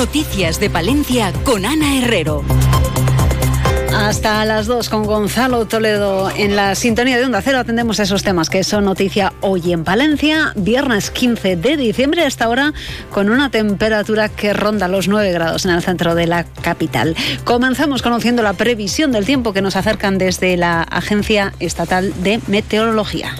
Noticias de Palencia con Ana Herrero. Hasta las 2 con Gonzalo Toledo en la sintonía de Onda Cero atendemos esos temas que son noticia hoy en Palencia, viernes 15 de diciembre, hasta ahora con una temperatura que ronda los 9 grados en el centro de la capital. Comenzamos conociendo la previsión del tiempo que nos acercan desde la Agencia Estatal de Meteorología.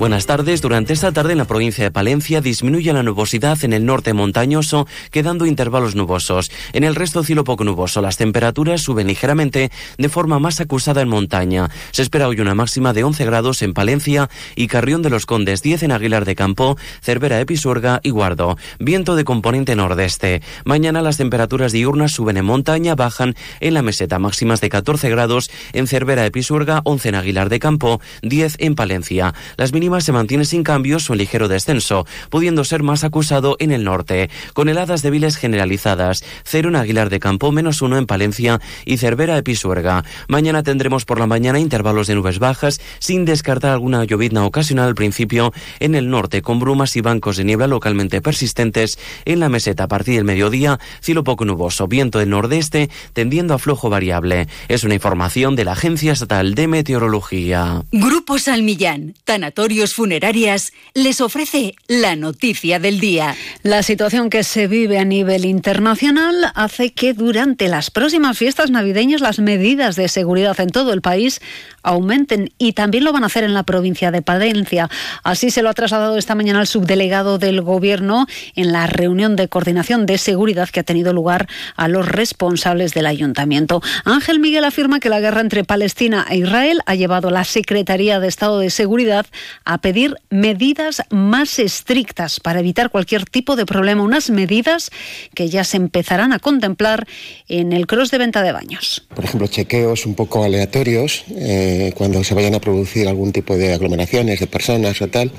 Buenas tardes. Durante esta tarde en la provincia de Palencia disminuye la nubosidad en el norte montañoso, quedando intervalos nubosos. En el resto cielo poco nuboso. Las temperaturas suben ligeramente de forma más acusada en montaña. Se espera hoy una máxima de 11 grados en Palencia y Carrión de los Condes, 10 en Aguilar de Campo, Cervera de Pisuerga y Guardo. Viento de componente nordeste. Mañana las temperaturas diurnas suben en montaña, bajan en la meseta, máximas de 14 grados en Cervera de Pisuerga, 11 en Aguilar de Campo, 10 en Palencia. Las mínimas se mantiene sin cambios o en ligero descenso, pudiendo ser más acusado en el norte, con heladas débiles generalizadas, cero en Aguilar de Campo, menos uno en Palencia y Cervera de Pisuerga. Mañana tendremos por la mañana intervalos de nubes bajas, sin descartar alguna llovizna ocasional al principio en el norte, con brumas y bancos de niebla localmente persistentes en la meseta a partir del mediodía, cielo poco nuboso, viento del nordeste tendiendo a flojo variable. Es una información de la Agencia Estatal de Meteorología. Grupo Salmillán, Tanatorio Funerarias les ofrece la noticia del día. La situación que se vive a nivel internacional hace que durante las próximas fiestas navideñas las medidas de seguridad en todo el país aumenten y también lo van a hacer en la provincia de Palencia. Así se lo ha trasladado esta mañana el subdelegado del Gobierno en la reunión de coordinación de seguridad que ha tenido lugar a los responsables del ayuntamiento. Ángel Miguel afirma que la guerra entre Palestina e Israel ha llevado a la Secretaría de Estado de Seguridad a pedir medidas más estrictas para evitar cualquier tipo de problema, unas medidas que ya se empezarán a contemplar en el cross de venta de baños. Por ejemplo, chequeos un poco aleatorios eh, cuando se vayan a producir algún tipo de aglomeraciones de personas o tal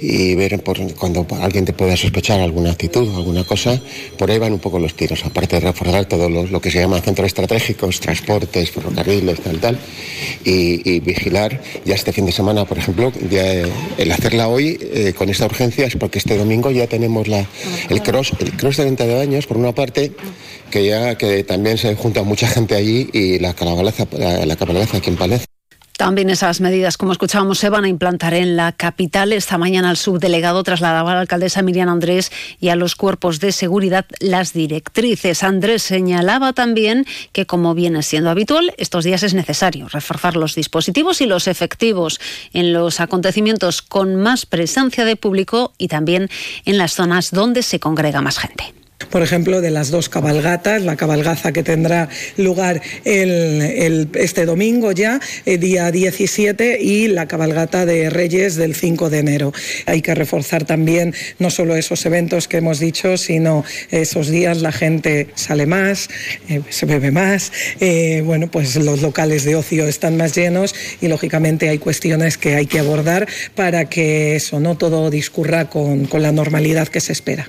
y ver por, cuando alguien te pueda sospechar alguna actitud o alguna cosa, por ahí van un poco los tiros, aparte de reforzar todo lo, que se llama centros estratégicos, transportes, ferrocarriles, tal, tal, y, vigilar ya este fin de semana, por ejemplo, ya, eh, el hacerla hoy eh, con esta urgencia es porque este domingo ya tenemos la, el cross, el cross de venta de baños, por una parte, que ya que también se junta mucha gente allí y la calabalaza, la, la aquí en Palencia. También esas medidas, como escuchábamos, se van a implantar en la capital. Esta mañana el subdelegado trasladaba a la alcaldesa Miriam Andrés y a los cuerpos de seguridad las directrices. Andrés señalaba también que, como viene siendo habitual, estos días es necesario reforzar los dispositivos y los efectivos en los acontecimientos con más presencia de público y también en las zonas donde se congrega más gente por ejemplo, de las dos cabalgatas, la cabalgaza que tendrá lugar el, este domingo ya, el eh, día 17, y la cabalgata de Reyes del 5 de enero. Hay que reforzar también no solo esos eventos que hemos dicho, sino esos días la gente sale más, eh, se bebe más, eh, bueno, pues los locales de ocio están más llenos y lógicamente hay cuestiones que hay que abordar para que eso no todo discurra con la normalidad que se espera.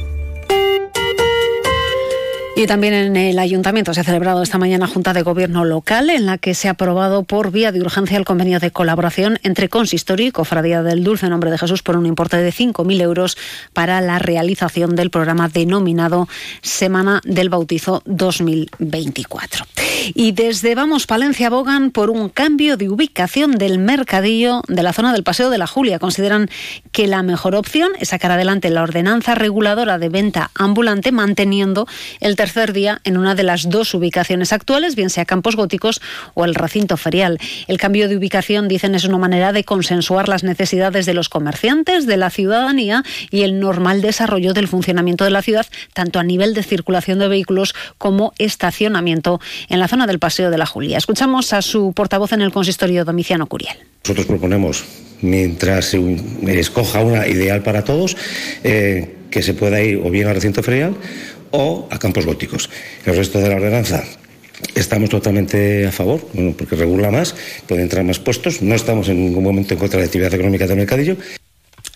Y también en el ayuntamiento se ha celebrado esta mañana Junta de Gobierno local en la que se ha aprobado por vía de urgencia el convenio de colaboración entre Consistorio y Cofradía del Dulce Nombre de Jesús por un importe de 5.000 euros para la realización del programa denominado Semana del Bautizo 2024. Y desde Vamos Palencia abogan por un cambio de ubicación del mercadillo de la zona del Paseo de la Julia. Consideran que la mejor opción es sacar adelante la ordenanza reguladora de venta ambulante manteniendo el tercer día en una de las dos ubicaciones actuales, bien sea Campos Góticos o el recinto ferial. El cambio de ubicación, dicen, es una manera de consensuar las necesidades de los comerciantes, de la ciudadanía y el normal desarrollo del funcionamiento de la ciudad, tanto a nivel de circulación de vehículos como estacionamiento en la zona del Paseo de la Julia. Escuchamos a su portavoz en el consistorio, Domiciano Curiel. Nosotros proponemos, mientras se escoja una ideal para todos, eh, que se pueda ir o bien al recinto ferial o a campos góticos. El resto de la ordenanza Estamos totalmente a favor, porque regula más, puede entrar más puestos. No estamos en ningún momento en contra de la actividad económica del mercadillo.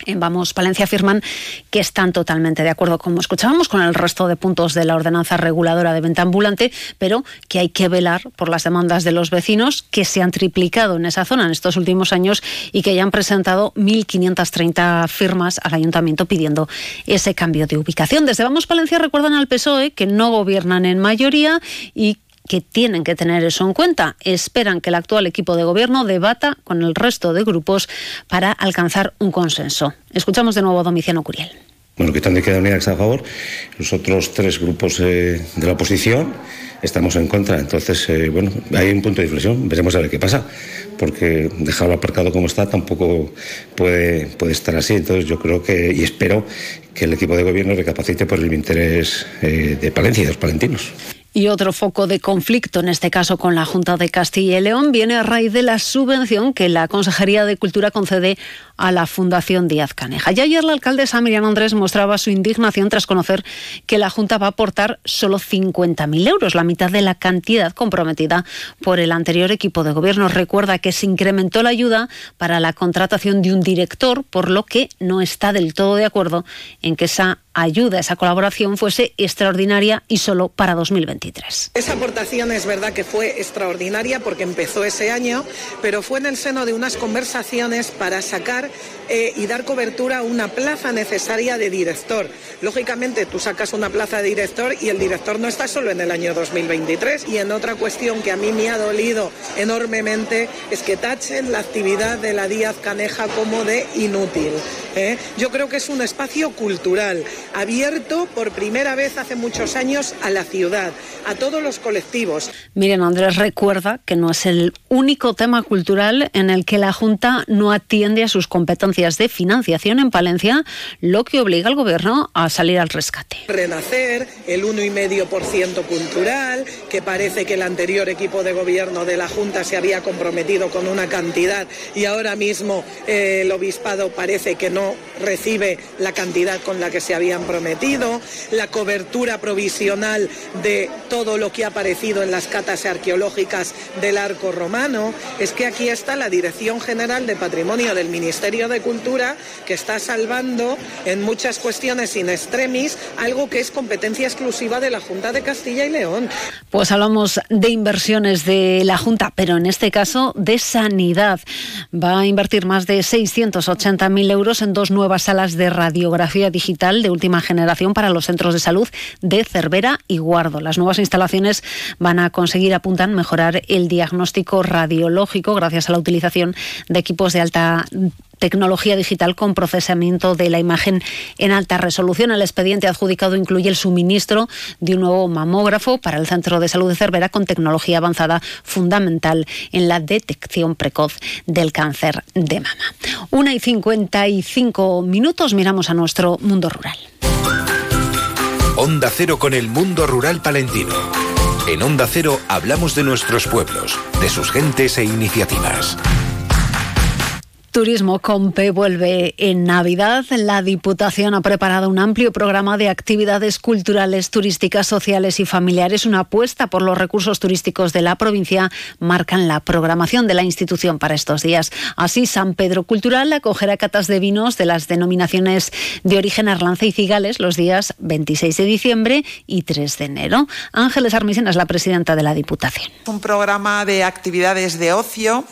En Vamos Palencia afirman que están totalmente de acuerdo, como escuchábamos, con el resto de puntos de la ordenanza reguladora de venta ambulante, pero que hay que velar por las demandas de los vecinos que se han triplicado en esa zona en estos últimos años y que ya han presentado 1.530 firmas al ayuntamiento pidiendo ese cambio de ubicación. Desde Vamos Palencia recuerdan al PSOE que no gobiernan en mayoría y que tienen que tener eso en cuenta. Esperan que el actual equipo de gobierno debata con el resto de grupos para alcanzar un consenso. Escuchamos de nuevo a Domiciano Curiel. Bueno, que de queda unida a favor, los otros tres grupos eh, de la oposición estamos en contra. Entonces, eh, bueno, hay un punto de inflexión, veremos a ver qué pasa, porque dejarlo aparcado como está tampoco puede, puede estar así. Entonces, yo creo que, y espero que el equipo de gobierno recapacite por el interés eh, de Palencia y de los palentinos. Y otro foco de conflicto, en este caso con la Junta de Castilla y León, viene a raíz de la subvención que la Consejería de Cultura concede a la Fundación Díaz Caneja. Y ayer la alcaldesa Miriam Andrés mostraba su indignación tras conocer que la Junta va a aportar solo 50.000 euros, la mitad de la cantidad comprometida por el anterior equipo de gobierno. Recuerda que se incrementó la ayuda para la contratación de un director, por lo que no está del todo de acuerdo en que esa ayuda, esa colaboración fuese extraordinaria y solo para 2023. Esa aportación es verdad que fue extraordinaria porque empezó ese año, pero fue en el seno de unas conversaciones para sacar eh, y dar cobertura a una plaza necesaria de director. Lógicamente, tú sacas una plaza de director y el director no está solo en el año 2023. Y en otra cuestión que a mí me ha dolido enormemente es que tachen la actividad de la Díaz Caneja como de inútil. ¿eh? Yo creo que es un espacio cultural abierto por primera vez hace muchos años a la ciudad, a todos los colectivos. Miren, Andrés recuerda que no es el único tema cultural en el que la Junta no atiende a sus competencias de financiación en Palencia, lo que obliga al Gobierno a salir al rescate. Renacer, el 1,5% cultural, que parece que el anterior equipo de Gobierno de la Junta se había comprometido con una cantidad y ahora mismo eh, el Obispado parece que no recibe la cantidad con la que se habían prometido, la cobertura provisional de todo lo que ha aparecido en las catas arqueológicas del arco romano. Es que aquí está la Dirección General de Patrimonio del Ministerio de Cultura que está salvando en muchas cuestiones in extremis algo que es competencia exclusiva de la Junta de Castilla y León. Pues hablamos de inversiones de la Junta, pero en este caso de sanidad. Va a invertir más de 680.000 euros en dos nuevas salas de radiografía digital de última generación para los centros de salud de Cervera y Guardo. Las nuevas instalaciones van a conseguir, apuntan, mejorar el diagnóstico radiológico gracias a la utilización de equipos de alta tecnología digital con procesamiento de la imagen en alta resolución. El expediente adjudicado incluye el suministro de un nuevo mamógrafo para el Centro de Salud de Cervera con tecnología avanzada fundamental en la detección precoz del cáncer de mama. Una y 55 minutos miramos a nuestro mundo rural. Onda Cero con el mundo rural palentino. En Onda Cero hablamos de nuestros pueblos, de sus gentes e iniciativas. Turismo Compe vuelve en Navidad. La Diputación ha preparado un amplio programa de actividades culturales, turísticas, sociales y familiares. Una apuesta por los recursos turísticos de la provincia marcan la programación de la institución para estos días. Así, San Pedro Cultural acogerá catas de vinos de las denominaciones de origen Arlanza y Cigales los días 26 de diciembre y 3 de enero. Ángeles Armisen es la presidenta de la Diputación. Un programa de actividades de ocio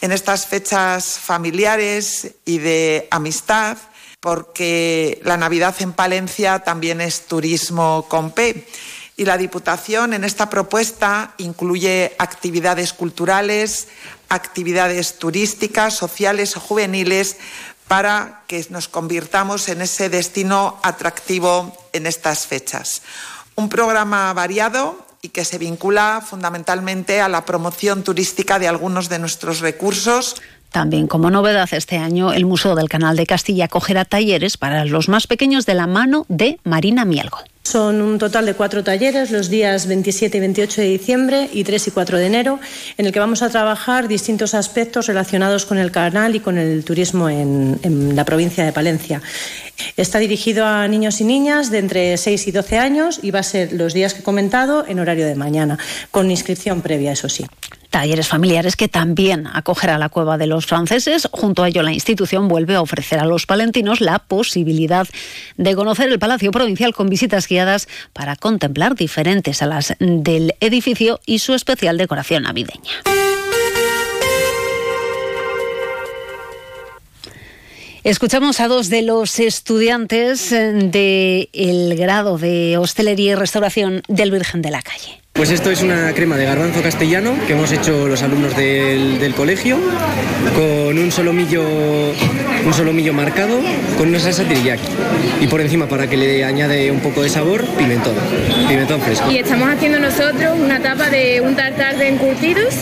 en estas fechas familiares y de amistad, porque la Navidad en Palencia también es turismo con P. Y la Diputación en esta propuesta incluye actividades culturales, actividades turísticas, sociales o juveniles para que nos convirtamos en ese destino atractivo en estas fechas. Un programa variado y que se vincula fundamentalmente a la promoción turística de algunos de nuestros recursos. También como novedad este año, el Museo del Canal de Castilla acogerá talleres para los más pequeños de la mano de Marina Mielgo. Son un total de cuatro talleres los días 27 y 28 de diciembre y 3 y 4 de enero, en el que vamos a trabajar distintos aspectos relacionados con el canal y con el turismo en, en la provincia de Palencia. Está dirigido a niños y niñas de entre 6 y 12 años y va a ser los días que he comentado en horario de mañana, con inscripción previa, eso sí. Talleres familiares que también acogerá la cueva de los franceses. Junto a ello, la institución vuelve a ofrecer a los palentinos la posibilidad de conocer el Palacio Provincial con visitas guiadas para contemplar diferentes salas del edificio y su especial decoración navideña. Escuchamos a dos de los estudiantes del grado de hostelería y restauración del Virgen de la Calle. Pues esto es una crema de garbanzo castellano que hemos hecho los alumnos del, colegio con un solomillo, un solomillo marcado con una salsa teriyaki y por encima para que le añade un poco de sabor pimentón, pimentón fresco. Y estamos haciendo nosotros una tapa de un tartar de encurtidos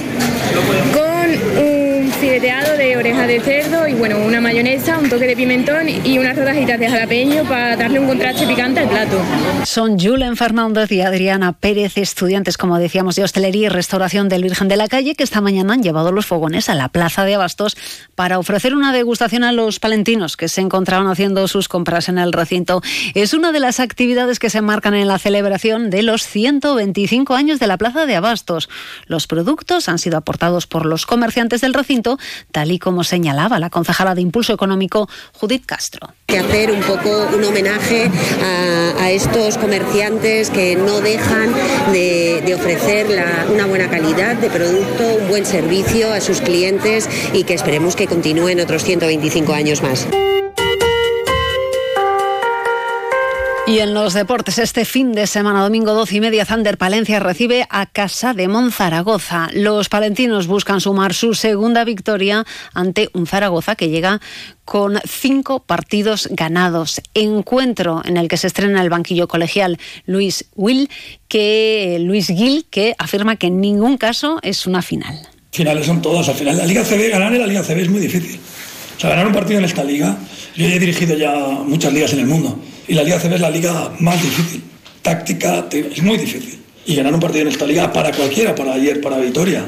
con un fileteado de oreja de cerdo y bueno, una mayonesa, un toque de pimentón y unas rodajitas de jalapeño para darle un contraste picante al plato. Son Julen Fernández y Adriana Pérez, estudiantes, como decíamos, de hostelería y restauración del Virgen de la Calle, que esta mañana han llevado los fogones a la Plaza de Abastos para ofrecer una degustación a los palentinos que se encontraban haciendo sus compras en el recinto. Es una de las actividades que se marcan en la celebración de los 125 años de la Plaza de Abastos. Los productos han sido aportados por los comerciantes del recinto tal y como señalaba la concejala de Impulso Económico, Judith Castro. Que hacer un poco un homenaje a, estos comerciantes que no dejan de, ofrecer una buena calidad de producto, un buen servicio a sus clientes y que esperemos que continúen otros 125 años más. Y en los deportes, este fin de semana, domingo 12 y media, Zander Palencia recibe a Casa de Monzaragoza. Los palentinos buscan sumar su segunda victoria ante un Zaragoza que llega con cinco partidos ganados. Encuentro en el que se estrena el banquillo colegial Luis Will, que Luis Gil, que afirma que en ningún caso es una final. Finales son todas. Al final, la Liga CB, ganar en la Liga CB es muy difícil. O sea, ganar un partido en esta liga, yo he dirigido ya muchas ligas en el mundo y la Liga CB es la liga más difícil. Táctica, es muy difícil. Y ganar un partido en esta liga para cualquiera, para ayer, para Vitoria,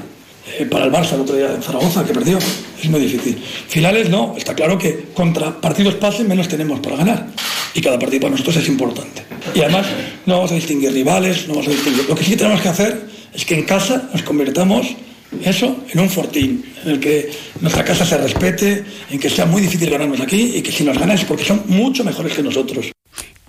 eh, para el Barça el otro día en Zaragoza, que perdió, es muy difícil. Finales no, está claro que contra partidos pasen menos tenemos para ganar. Y cada partido para nosotros es importante. Y además no vamos a distinguir rivales, no vamos a distinguir. Lo que sí tenemos que hacer es que en casa nos convirtamos eso en un fortín, en el que nuestra casa se respete, en que sea muy difícil ganarnos aquí y que si nos ganan es porque son mucho mejores que nosotros.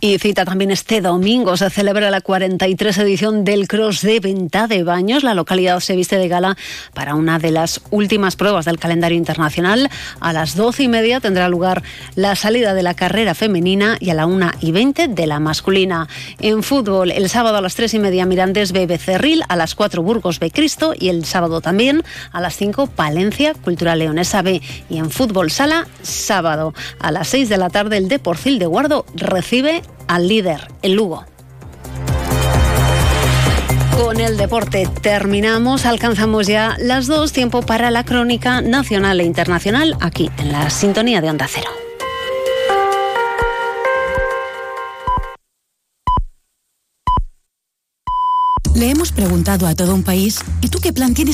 Y cita también este domingo se celebra la 43 edición del Cross de Venta de Baños. La localidad se viste de gala para una de las últimas pruebas del calendario internacional. A las 12 y media tendrá lugar la salida de la carrera femenina y a la 1 y 20 de la masculina. En fútbol, el sábado a las 3 y media Mirandés B. Becerril, a las 4 Burgos B. Cristo y el sábado también a las 5 Palencia Cultural Leonesa B. Y en fútbol sala, sábado a las 6 de la tarde el Deporcil de Guardo recibe al líder, el Lugo. Con el deporte terminamos, alcanzamos ya las dos, tiempo para la crónica nacional e internacional aquí en la sintonía de Onda Cero. Le hemos preguntado a todo un país, ¿y tú qué plan tienes